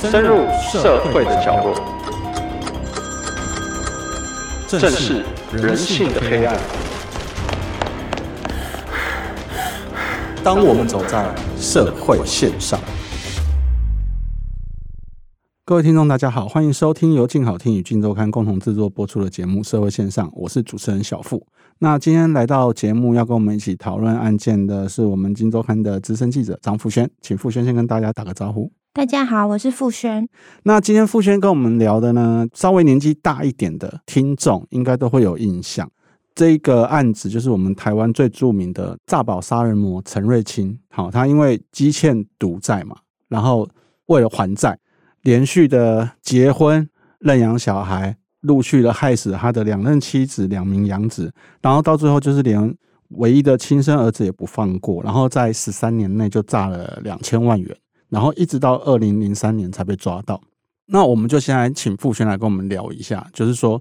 深入社会的角落，正视人性的黑暗。当我们走在社会线上，各位听众，大家好，欢迎收听由静好听与静周刊共同制作播出的节目《社会线上》，我是主持人小富。那今天来到节目要跟我们一起讨论案件的是我们静周刊的资深记者张富宣，请富宣先跟大家打个招呼。大家好，我是傅轩。那今天傅轩跟我们聊的呢，稍微年纪大一点的听众应该都会有印象。这个案子就是我们台湾最著名的诈保杀人魔陈瑞清。好，他因为积欠赌债嘛，然后为了还债，连续的结婚、认养小孩，陆续的害死他的两任妻子、两名养子，然后到最后就是连唯一的亲生儿子也不放过，然后在十三年内就诈了两千万元。然后一直到二零零三年才被抓到，那我们就先来请富宣来跟我们聊一下，就是说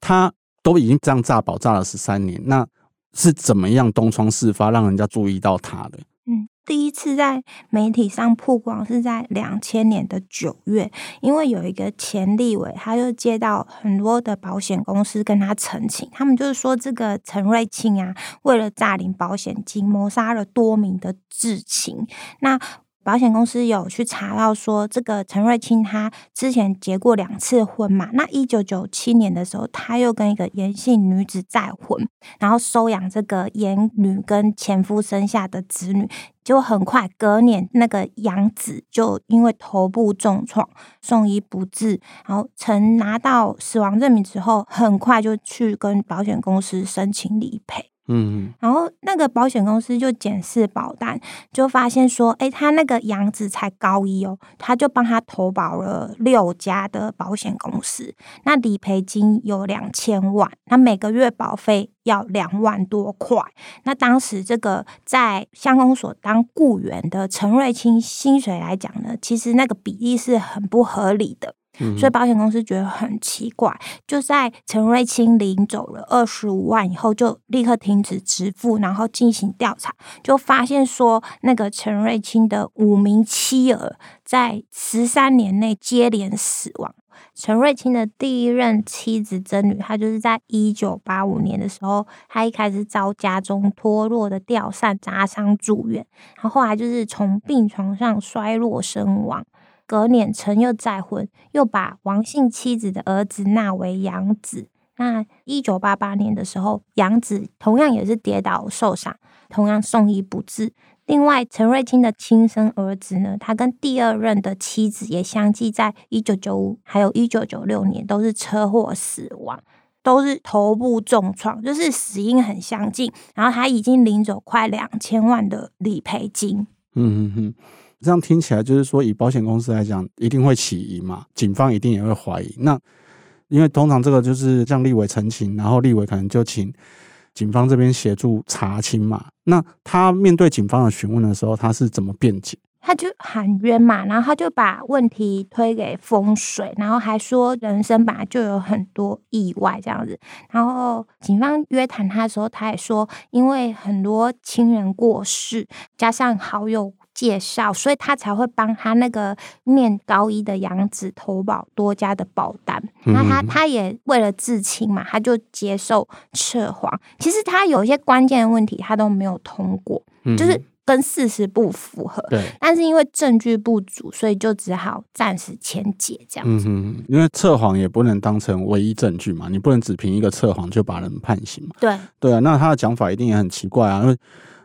他都已经这样诈保诈了十三年，那是怎么样东窗事发让人家注意到他的？嗯，第一次在媒体上曝光是在两千年的九月，因为有一个前立委，他就接到很多的保险公司跟他陈情，他们就是说这个陈瑞清啊，为了诈领保险金，谋杀了多名的至亲，那。保险公司有去查到说，这个陈瑞清他之前结过两次婚嘛？那一九九七年的时候，他又跟一个颜姓女子再婚，然后收养这个颜女跟前夫生下的子女，就很快隔年那个养子就因为头部重创送医不治，然后陈拿到死亡证明之后，很快就去跟保险公司申请理赔。嗯，然后那个保险公司就检视保单，就发现说，哎，他那个养子才高一哦，他就帮他投保了六家的保险公司，那理赔金有两千万，那每个月保费要两万多块。那当时这个在乡公所当雇员的陈瑞清薪水来讲呢，其实那个比例是很不合理的。所以保险公司觉得很奇怪，就在陈瑞清领走了二十五万以后，就立刻停止支付，然后进行调查，就发现说那个陈瑞清的五名妻儿在十三年内接连死亡。陈瑞清的第一任妻子曾女，她就是在一九八五年的时候，她一开始遭家中脱落的吊扇砸伤住院，然后后来就是从病床上摔落身亡。隔年，陈又再婚，又把王姓妻子的儿子纳为养子。那一九八八年的时候，养子同样也是跌倒受伤，同样送医不治。另外，陈瑞清的亲生儿子呢，他跟第二任的妻子也相继在一九九五还有一九九六年都是车祸死亡，都是头部重创，就是死因很相近。然后他已经领走快两千万的理赔金。嗯嗯嗯。这样听起来就是说，以保险公司来讲，一定会起疑嘛，警方一定也会怀疑。那因为通常这个就是向立委陈情，然后立委可能就请警方这边协助查清嘛。那他面对警方的询问的时候，他是怎么辩解？他就喊冤嘛，然后他就把问题推给风水，然后还说人生本来就有很多意外这样子。然后警方约谈他的时候，他也说，因为很多亲人过世，加上好友。介绍，所以他才会帮他那个念高一的养子投保多家的保单。嗯、那他他也为了自清嘛，他就接受撤黄。其实他有一些关键的问题，他都没有通过，嗯、就是跟事实不符合。对，但是因为证据不足，所以就只好暂时签结这样子。嗯，因为撤黄也不能当成唯一证据嘛，你不能只凭一个撤黄就把人判刑嘛。对，对啊，那他的讲法一定也很奇怪啊，因为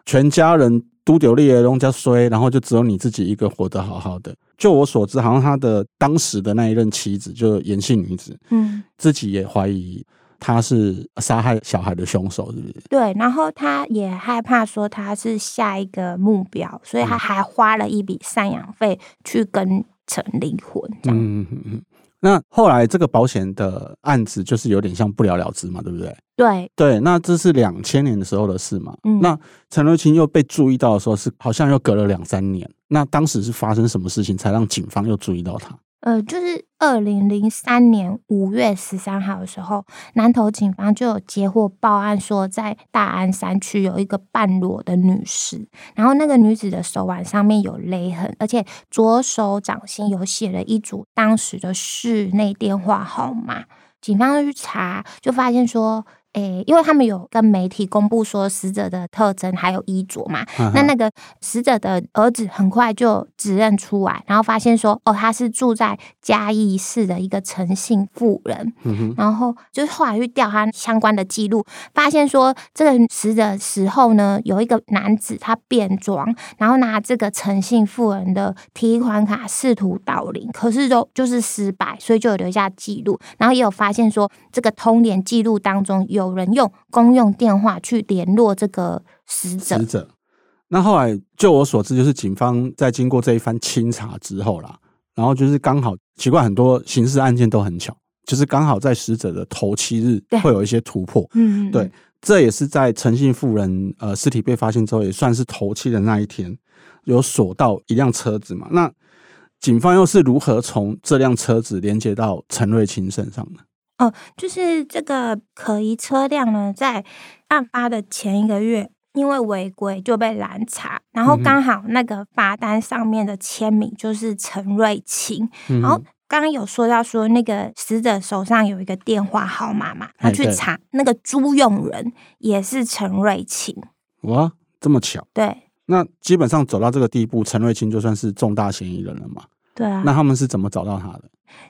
全家人。都丢立的东家衰，然后就只有你自己一个活得好好的。就我所知，好像他的当时的那一任妻子，就颜姓女子，嗯，自己也怀疑他是杀害小孩的凶手，是不是？对，然后他也害怕说他是下一个目标，所以他还花了一笔赡养费去跟陈离婚，这样。嗯嗯嗯。那后来这个保险的案子就是有点像不了了之嘛，对不对？对对，那这是两千年的时候的事嘛。嗯，那陈瑞清又被注意到的时候是好像又隔了两三年。那当时是发生什么事情才让警方又注意到他？呃，就是二零零三年五月十三号的时候，南投警方就有接获报案，说在大安山区有一个半裸的女尸，然后那个女子的手腕上面有勒痕，而且左手掌心有写了一组当时的室内电话号码。警方去查，就发现说。诶，因为他们有跟媒体公布说死者的特征还有衣着嘛，嗯、那那个死者的儿子很快就指认出来，然后发现说，哦，他是住在嘉义市的一个陈姓妇人，嗯、然后就是后来去调他相关的记录，发现说这个死者时候呢，有一个男子他变装，然后拿这个陈姓妇人的提款卡试图盗领，可是都就是失败，所以就有留下记录，然后也有发现说这个通联记录当中有。有人用公用电话去联络这个死者。死者，那后来就我所知，就是警方在经过这一番清查之后啦，然后就是刚好奇怪，很多刑事案件都很巧，就是刚好在死者的头七日会有一些突破。嗯，对，这也是在诚信妇人呃尸体被发现之后，也算是头七的那一天，有锁到一辆车子嘛。那警方又是如何从这辆车子连接到陈瑞清身上的？哦，就是这个可疑车辆呢，在案发的前一个月，因为违规就被拦查，然后刚好那个罚单上面的签名就是陈瑞清，嗯、然后刚刚有说到说那个死者手上有一个电话号码嘛，他去查那个租用人也是陈瑞清，哇，这么巧？对，那基本上走到这个地步，陈瑞清就算是重大嫌疑人了嘛？对啊，那他们是怎么找到他的？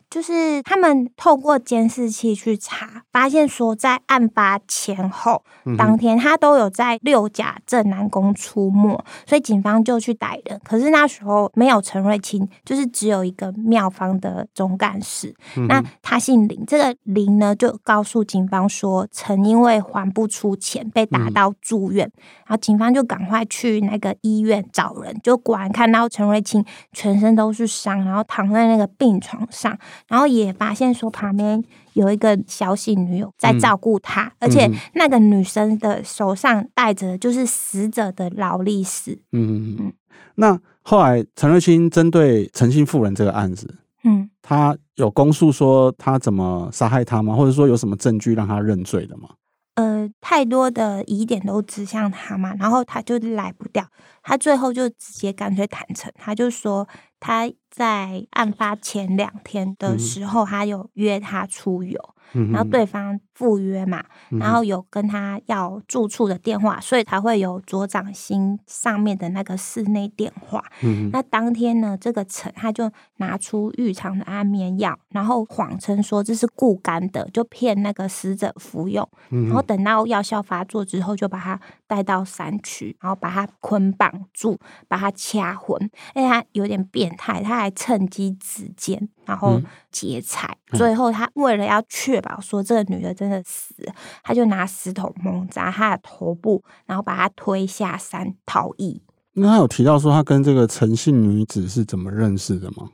就是他们透过监视器去查，发现说在案发前后当天，他都有在六甲镇南宫出没，所以警方就去逮人。可是那时候没有陈瑞清，就是只有一个庙方的总干事。那他姓林，这个林呢就告诉警方说，曾因为还不出钱被打到住院，然后警方就赶快去那个医院找人，就果然看到陈瑞清全身都是伤，然后躺在那个病床上。然后也发现说旁边有一个小喜女友在照顾他，嗯、而且那个女生的手上戴着就是死者的劳力士。嗯嗯嗯。那后来陈瑞清针对陈姓妇人这个案子，嗯，他有供述说他怎么杀害他吗？或者说有什么证据让他认罪的吗？呃，太多的疑点都指向他嘛，然后他就来不掉，他最后就直接干脆坦诚，他就说他在案发前两天的时候，他有约他出游。然后对方赴约嘛，然后有跟他要住处的电话，所以才会有左掌心上面的那个室内电话。嗯、那当天呢，这个陈他就拿出浴场的安眠药，然后谎称说这是固肝的，就骗那个死者服用。嗯、然后等到药效发作之后，就把他带到山区，然后把他捆绑住，把他掐昏。哎，他有点变态，他还趁机指尖，然后劫财。嗯、最后他为了要确保说这个女的真的死，他就拿石头猛砸她的头部，然后把她推下山逃逸。那他有提到说他跟这个陈姓女子是怎么认识的吗？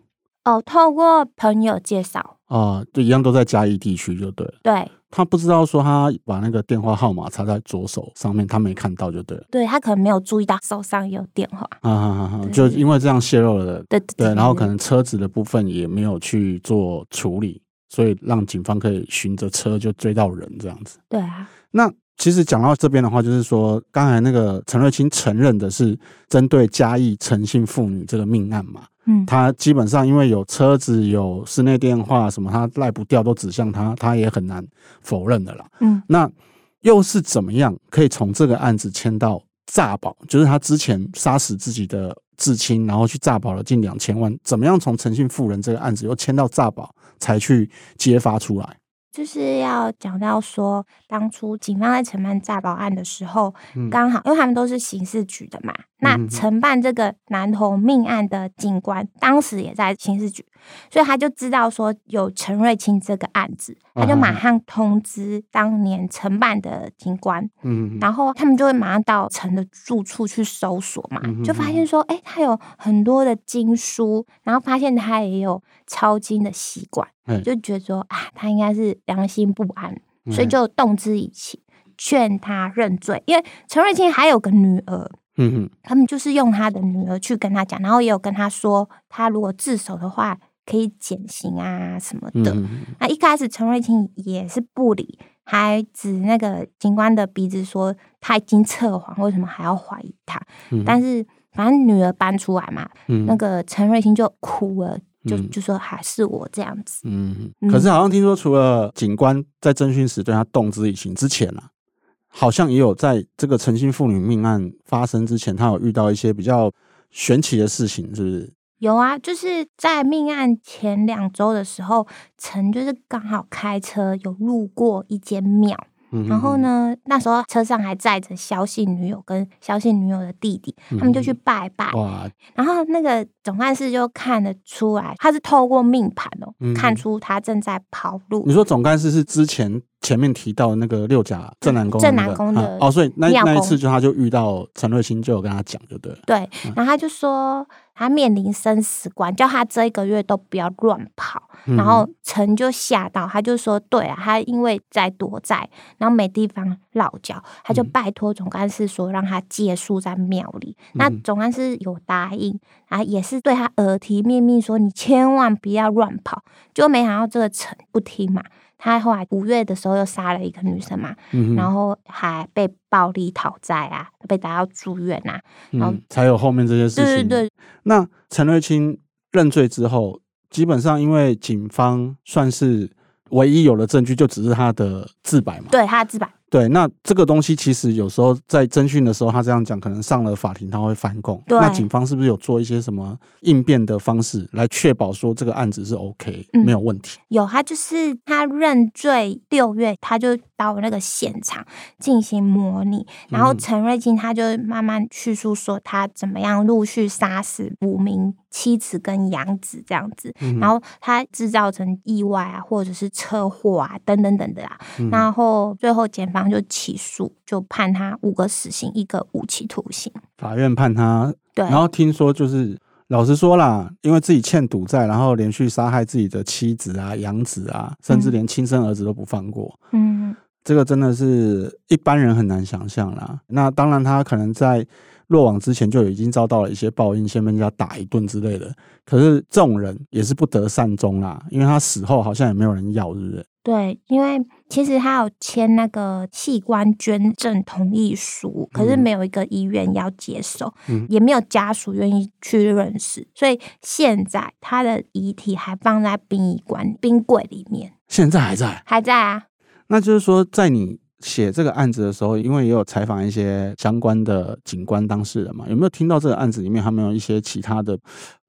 哦，透过朋友介绍。啊，就一样都在嘉义地区，就对了。对。他不知道说他把那个电话号码插在左手上面，他没看到就对了。对，他可能没有注意到手上有电话。啊啊啊！就因为这样泄露了。对对，对，对。然后可能车子的部分也没有去做处理。所以让警方可以循着车就追到人这样子。对啊。那其实讲到这边的话，就是说刚才那个陈瑞清承认的是针对嘉义陈姓妇女这个命案嘛。嗯。他基本上因为有车子、有室内电话什么，他赖不掉，都指向他，他也很难否认的啦。嗯。那又是怎么样可以从这个案子牵到诈保？就是他之前杀死自己的至亲，然后去诈保了近两千万，怎么样从诚信富人这个案子又牵到诈保？才去揭发出来，就是要讲到说，当初警方在承办诈保案的时候，刚好因为他们都是刑事局的嘛。那承办这个男童命案的警官，当时也在刑事局，所以他就知道说有陈瑞清这个案子，他就马上通知当年承办的警官，嗯，然后他们就会马上到陈的住处去搜索嘛，就发现说，哎，他有很多的经书，然后发现他也有抄经的习惯，就觉得说啊，他应该是良心不安，所以就动之以情，劝他认罪，因为陈瑞清还有个女儿。嗯哼，他们就是用他的女儿去跟他讲，然后也有跟他说，他如果自首的话，可以减刑啊什么的。嗯、那一开始陈瑞清也是不理，还指那个警官的鼻子说他已经测谎，为什么还要怀疑他？嗯、但是反正女儿搬出来嘛，嗯、那个陈瑞清就哭了，就就说还是我这样子。嗯，可是好像听说，除了警官在侦讯时对他动之以情之前啊。好像也有在这个陈姓妇女命案发生之前，他有遇到一些比较玄奇的事情，是不是？有啊，就是在命案前两周的时候，陈就是刚好开车有路过一间庙。然后呢，那时候车上还载着萧姓女友跟萧姓女友的弟弟，他们就去拜拜。哇！然后那个总干事就看得出来，他是透过命盘哦，看出他正在跑路。你说总干事是之前前面提到的那个六甲正南宫，正南宫的哦，所以那那一次就他就遇到陈瑞清，就有跟他讲，就对了。对，然后他就说他面临生死关，叫他这一个月都不要乱跑。然后陈就吓到，他就说：“对啊，他因为在躲债，然后没地方落脚，他就拜托总干事说让他借宿在庙里。嗯、那总干事有答应，啊也是对他耳提面命说：你千万不要乱跑。就没想到这个陈不听嘛，他后来五月的时候又杀了一个女生嘛，嗯、然后还被暴力讨债啊，被打到住院啊，然后、嗯、才有后面这些事情。对对对。那陈瑞清认罪之后。基本上，因为警方算是唯一有了证据，就只是他的自白嘛。对，他的自白。对，那这个东西其实有时候在侦讯的时候，他这样讲，可能上了法庭他会翻供。对那警方是不是有做一些什么应变的方式来确保说这个案子是 OK、嗯、没有问题？有，他就是他认罪六月，他就到那个现场进行模拟，然后陈瑞金他就慢慢叙述说他怎么样陆续杀死五名妻子跟养子这样子，嗯、然后他制造成意外啊，或者是车祸啊等等等的啊，嗯、然后最后检。就起诉，就判他五个死刑，一个无期徒刑。法院判他，对。然后听说就是，老实说啦，因为自己欠赌债，然后连续杀害自己的妻子啊、养子啊，甚至连亲生儿子都不放过。嗯，这个真的是一般人很难想象啦。那当然，他可能在落网之前就已经遭到了一些报应，先被人家打一顿之类的。可是这种人也是不得善终啦，因为他死后好像也没有人要，是不是？对，因为其实他有签那个器官捐赠同意书，可是没有一个医院要接受，嗯、也没有家属愿意去认识，所以现在他的遗体还放在殡仪馆冰柜里面。现在还在？还在啊。那就是说，在你写这个案子的时候，因为也有采访一些相关的警官当事人嘛，有没有听到这个案子里面还没有一些其他的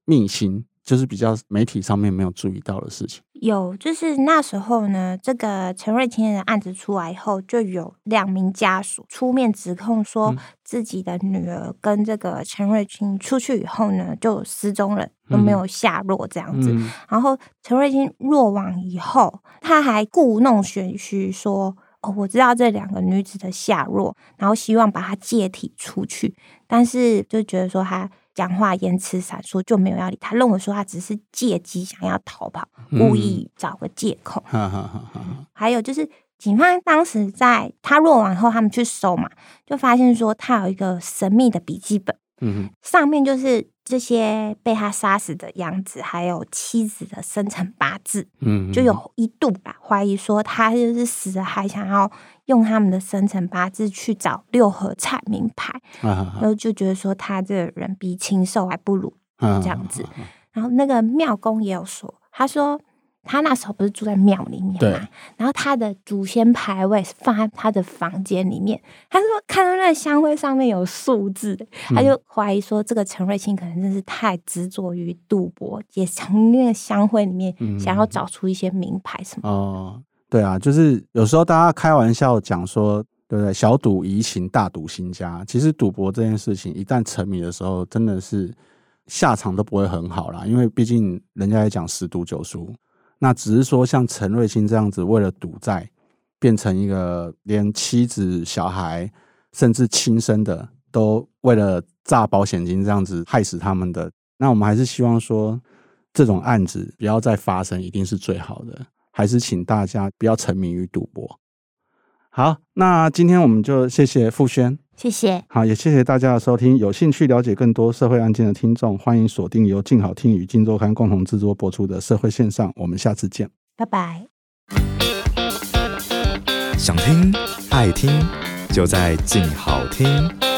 秘辛？就是比较媒体上面没有注意到的事情。有，就是那时候呢，这个陈瑞清的案子出来以后，就有两名家属出面指控说，自己的女儿跟这个陈瑞清出去以后呢，就失踪了，都没有下落这样子。嗯、然后陈瑞清落网以后，他还故弄玄虚说：“哦，我知道这两个女子的下落，然后希望把她借体出去，但是就觉得说他。”讲话言辞闪烁，就没有要理他。认为说他只是借机想要逃跑，故意找个借口。嗯、还有就是，警方当时在他落网后，他们去搜嘛，就发现说他有一个神秘的笔记本，嗯、上面就是这些被他杀死的养子，还有妻子的生辰八字。嗯、就有一度吧，怀疑说他就是死了还想要。用他们的生辰八字去找六合彩名牌，然后就觉得说他这个人比禽兽还不如这样子。然后那个庙公也有说，他说他那时候不是住在庙里面嘛，然后他的祖先牌位是放在他的房间里面。他说看到那个香灰上面有数字，嗯、他就怀疑说这个陈瑞清可能真是太执着于赌博，也从那个香灰里面想要找出一些名牌什么的。哦对啊，就是有时候大家开玩笑讲说，对不对？小赌怡情，大赌兴家。其实赌博这件事情，一旦沉迷的时候，真的是下场都不会很好啦。因为毕竟人家也讲十赌九输。那只是说像陈瑞清这样子，为了赌债，变成一个连妻子、小孩，甚至亲生的，都为了诈保险金这样子害死他们的。那我们还是希望说，这种案子不要再发生，一定是最好的。还是请大家不要沉迷于赌博。好，那今天我们就谢谢傅轩谢谢。好，也谢谢大家的收听。有兴趣了解更多社会案件的听众，欢迎锁定由静好听与静周刊共同制作播出的《社会线上》，我们下次见，拜拜。想听爱听，就在静好听。